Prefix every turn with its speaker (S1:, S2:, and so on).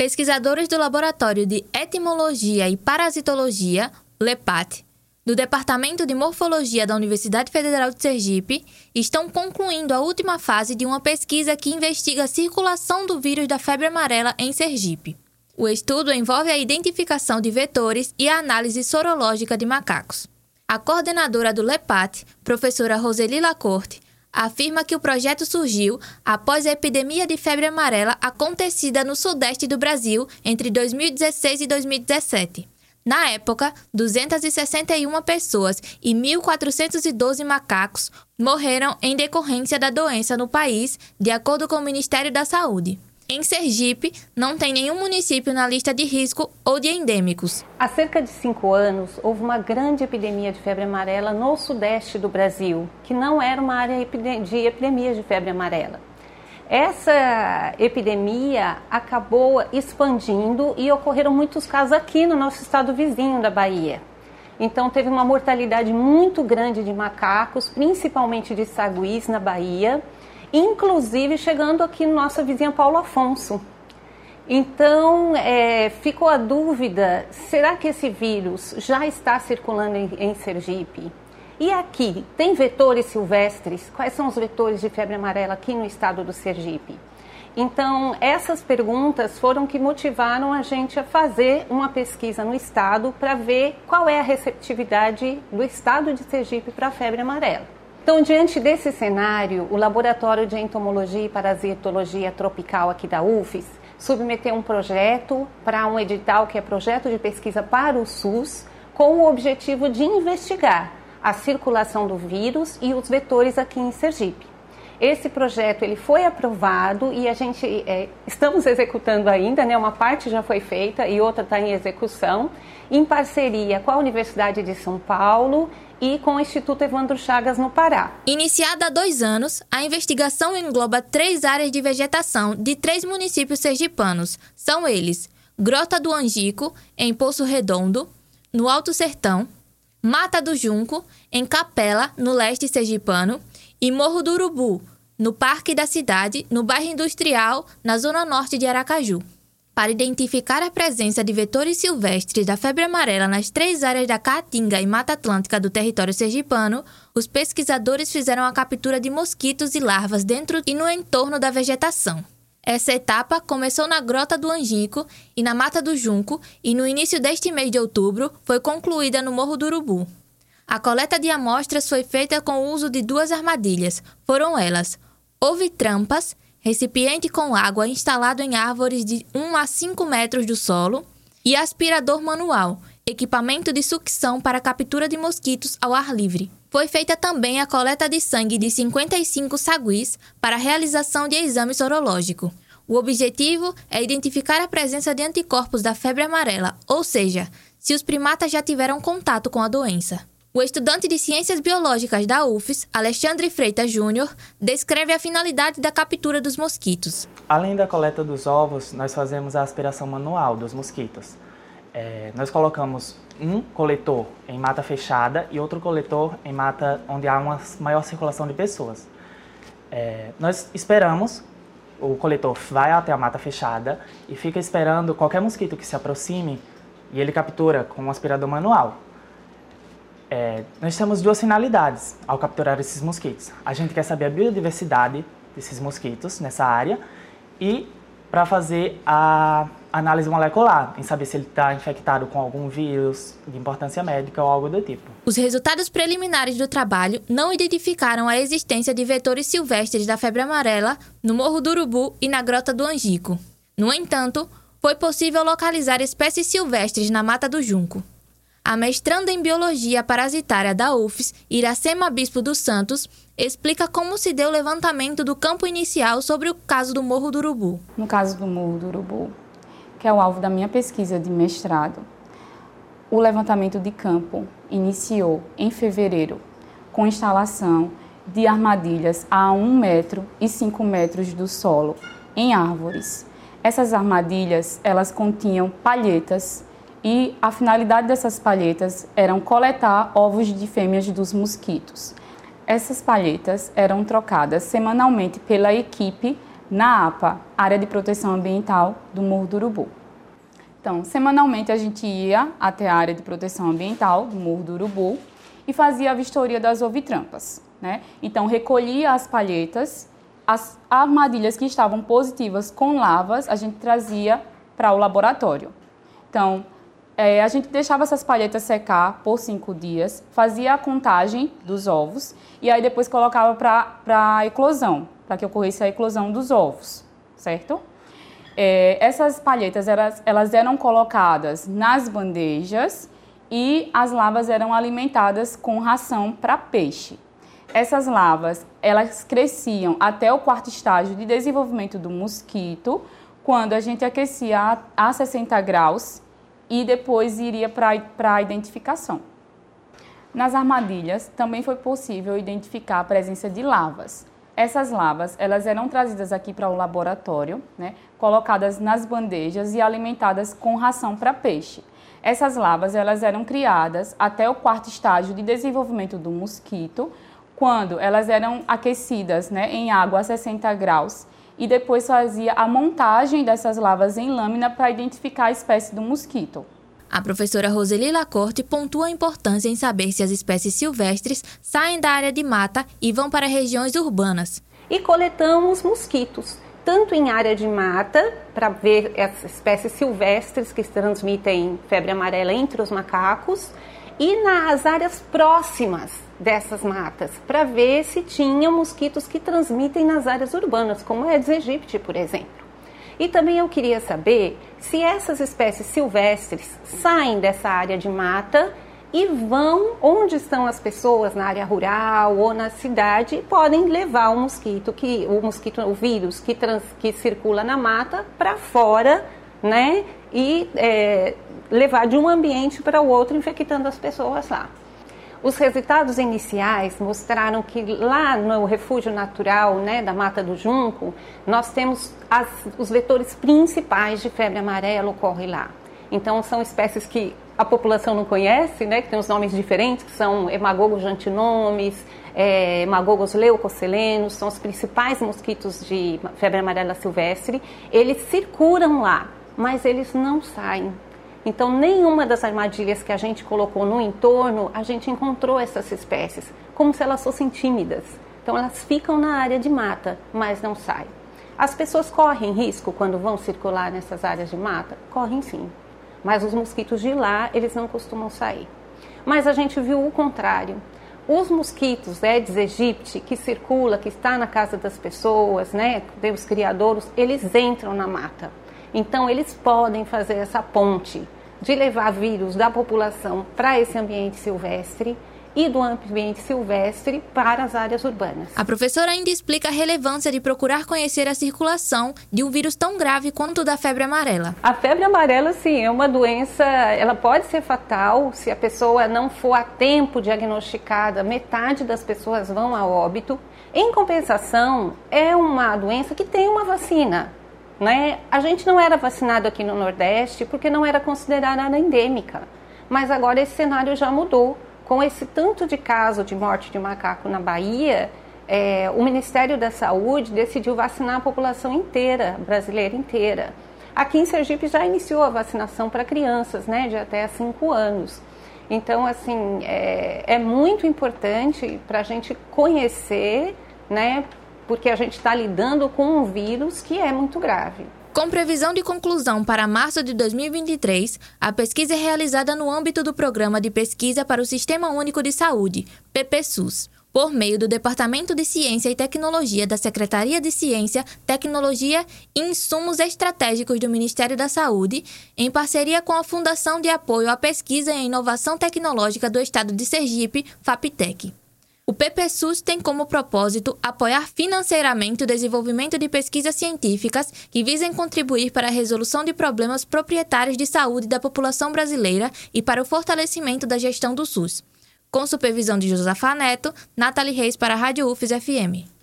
S1: Pesquisadores do Laboratório de Etimologia e Parasitologia, LEPAT, do Departamento de Morfologia da Universidade Federal de Sergipe, estão concluindo a última fase de uma pesquisa que investiga a circulação do vírus da febre amarela em Sergipe. O estudo envolve a identificação de vetores e a análise sorológica de macacos. A coordenadora do LEPAT, professora Roseli Lacorte, afirma que o projeto surgiu após a epidemia de febre amarela acontecida no sudeste do Brasil entre 2016 e 2017. Na época, 261 pessoas e 1.412 macacos morreram em decorrência da doença no país, de acordo com o Ministério da Saúde. Em Sergipe, não tem nenhum município na lista de risco ou de endêmicos.
S2: Há cerca de cinco anos, houve uma grande epidemia de febre amarela no sudeste do Brasil, que não era uma área de epidemias de febre amarela. Essa epidemia acabou expandindo e ocorreram muitos casos aqui no nosso estado vizinho da Bahia. Então, teve uma mortalidade muito grande de macacos, principalmente de saguis na Bahia inclusive chegando aqui no nossa vizinha Paulo Afonso. Então, é, ficou a dúvida: será que esse vírus já está circulando em, em Sergipe? E aqui, tem vetores silvestres? Quais são os vetores de febre amarela aqui no estado do Sergipe? Então, essas perguntas foram que motivaram a gente a fazer uma pesquisa no estado para ver qual é a receptividade do estado de Sergipe para a febre amarela. Então, diante desse cenário, o Laboratório de Entomologia e Parasitologia Tropical aqui da UFES submeteu um projeto para um edital que é projeto de pesquisa para o SUS, com o objetivo de investigar a circulação do vírus e os vetores aqui em Sergipe. Esse projeto ele foi aprovado e a gente é, estamos executando ainda, né? Uma parte já foi feita e outra está em execução, em parceria com a Universidade de São Paulo e com o Instituto Evandro Chagas no Pará.
S1: Iniciada há dois anos, a investigação engloba três áreas de vegetação de três municípios sergipanos. São eles: Grota do Angico, em Poço Redondo, no Alto Sertão, Mata do Junco, em Capela, no leste sergipano, e Morro do Urubu, no Parque da Cidade, no bairro Industrial, na zona norte de Aracaju. Para identificar a presença de vetores silvestres da febre amarela nas três áreas da Caatinga e Mata Atlântica do território sergipano, os pesquisadores fizeram a captura de mosquitos e larvas dentro e no entorno da vegetação. Essa etapa começou na Grota do Angico e na Mata do Junco e no início deste mês de outubro foi concluída no Morro do Urubu. A coleta de amostras foi feita com o uso de duas armadilhas. Foram elas: houve trampas, recipiente com água instalado em árvores de 1 a 5 metros do solo e aspirador manual, equipamento de sucção para captura de mosquitos ao ar livre. Foi feita também a coleta de sangue de 55 saguis para realização de exame sorológico. O objetivo é identificar a presença de anticorpos da febre amarela, ou seja, se os primatas já tiveram contato com a doença. O estudante de Ciências Biológicas da UFES, Alexandre Freitas Júnior, descreve a finalidade da captura dos mosquitos.
S3: Além da coleta dos ovos, nós fazemos a aspiração manual dos mosquitos. É, nós colocamos um coletor em mata fechada e outro coletor em mata onde há uma maior circulação de pessoas. É, nós esperamos, o coletor vai até a mata fechada e fica esperando qualquer mosquito que se aproxime e ele captura com um aspirador manual. É, nós temos duas finalidades ao capturar esses mosquitos. A gente quer saber a biodiversidade desses mosquitos nessa área e para fazer a análise molecular, em saber se ele está infectado com algum vírus de importância médica ou algo do tipo.
S1: Os resultados preliminares do trabalho não identificaram a existência de vetores silvestres da febre amarela no Morro do Urubu e na Grota do Angico. No entanto, foi possível localizar espécies silvestres na Mata do Junco. A mestranda em Biologia Parasitária da UFES, Iracema Bispo dos Santos, explica como se deu o levantamento do campo inicial sobre o caso do Morro do Urubu.
S4: No caso do Morro do Urubu, que é o alvo da minha pesquisa de mestrado, o levantamento de campo iniciou em fevereiro com instalação de armadilhas a 1 metro e 5 metros do solo em árvores. Essas armadilhas, elas continham palhetas e a finalidade dessas palhetas eram coletar ovos de fêmeas dos mosquitos. Essas palhetas eram trocadas semanalmente pela equipe na APA, Área de Proteção Ambiental do Morro do Urubu. Então, semanalmente a gente ia até a área de proteção ambiental do Morro do Urubu e fazia a vistoria das ovitrampas. Né? Então, recolhia as palhetas, as armadilhas que estavam positivas com lavas, a gente trazia para o laboratório. Então, é, a gente deixava essas palhetas secar por cinco dias, fazia a contagem dos ovos e aí depois colocava para a eclosão, para que ocorresse a eclosão dos ovos, certo? É, essas palhetas elas, elas eram colocadas nas bandejas e as lavas eram alimentadas com ração para peixe. Essas lavas elas cresciam até o quarto estágio de desenvolvimento do mosquito, quando a gente aquecia a 60 graus e depois iria para a identificação. Nas armadilhas também foi possível identificar a presença de lavas. Essas lavas, elas eram trazidas aqui para o laboratório, né, colocadas nas bandejas e alimentadas com ração para peixe. Essas lavas, elas eram criadas até o quarto estágio de desenvolvimento do mosquito, quando elas eram aquecidas né, em água a 60 graus e depois fazia a montagem dessas lavas em lâmina para identificar a espécie do mosquito.
S1: A professora Roseli Lacorte pontua a importância em saber se as espécies silvestres saem da área de mata e vão para regiões urbanas.
S2: E coletamos mosquitos, tanto em área de mata, para ver as espécies silvestres que transmitem febre amarela entre os macacos, e nas áreas próximas dessas matas, para ver se tinham mosquitos que transmitem nas áreas urbanas, como é Aedes aegypti, por exemplo. E também eu queria saber se essas espécies silvestres saem dessa área de mata e vão onde estão as pessoas na área rural ou na cidade e podem levar o mosquito que o mosquito o vírus que trans, que circula na mata para fora né e é, levar de um ambiente para o outro infectando as pessoas lá os resultados iniciais mostraram que lá no refúgio natural né, da Mata do Junco, nós temos as, os vetores principais de febre amarela ocorrem lá. Então, são espécies que a população não conhece, né, que tem os nomes diferentes, que são hemagogos antinomes, é, hemagogos leucocelenos, são os principais mosquitos de febre amarela silvestre. Eles circulam lá, mas eles não saem então, nenhuma das armadilhas que a gente colocou no entorno, a gente encontrou essas espécies, como se elas fossem tímidas. Então, elas ficam na área de mata, mas não saem. As pessoas correm risco quando vão circular nessas áreas de mata? Correm sim. Mas os mosquitos de lá, eles não costumam sair. Mas a gente viu o contrário. Os mosquitos Aedes aegypti, que circula, que está na casa das pessoas, né, dos criadouros, eles entram na mata. Então, eles podem fazer essa ponte de levar vírus da população para esse ambiente silvestre e do ambiente silvestre para as áreas urbanas.
S1: A professora ainda explica a relevância de procurar conhecer a circulação de um vírus tão grave quanto o da febre amarela.
S2: A febre amarela, sim, é uma doença, ela pode ser fatal se a pessoa não for a tempo diagnosticada, metade das pessoas vão a óbito. Em compensação, é uma doença que tem uma vacina. Né? A gente não era vacinado aqui no Nordeste porque não era considerada endêmica, mas agora esse cenário já mudou. Com esse tanto de caso de morte de macaco na Bahia, é, o Ministério da Saúde decidiu vacinar a população inteira, brasileira inteira. Aqui em Sergipe já iniciou a vacinação para crianças, né, de até 5 anos. Então, assim, é, é muito importante para a gente conhecer, né, porque a gente está lidando com um vírus que é muito grave.
S1: Com previsão de conclusão para março de 2023, a pesquisa é realizada no âmbito do Programa de Pesquisa para o Sistema Único de Saúde, PPSUS, por meio do Departamento de Ciência e Tecnologia da Secretaria de Ciência, Tecnologia e Insumos Estratégicos do Ministério da Saúde, em parceria com a Fundação de Apoio à Pesquisa e Inovação Tecnológica do Estado de Sergipe, FAPTEC. O PPSUS tem como propósito apoiar financeiramente o desenvolvimento de pesquisas científicas que visem contribuir para a resolução de problemas proprietários de saúde da população brasileira e para o fortalecimento da gestão do SUS. Com supervisão de Josafá Neto, Nathalie Reis para a Rádio UFES FM.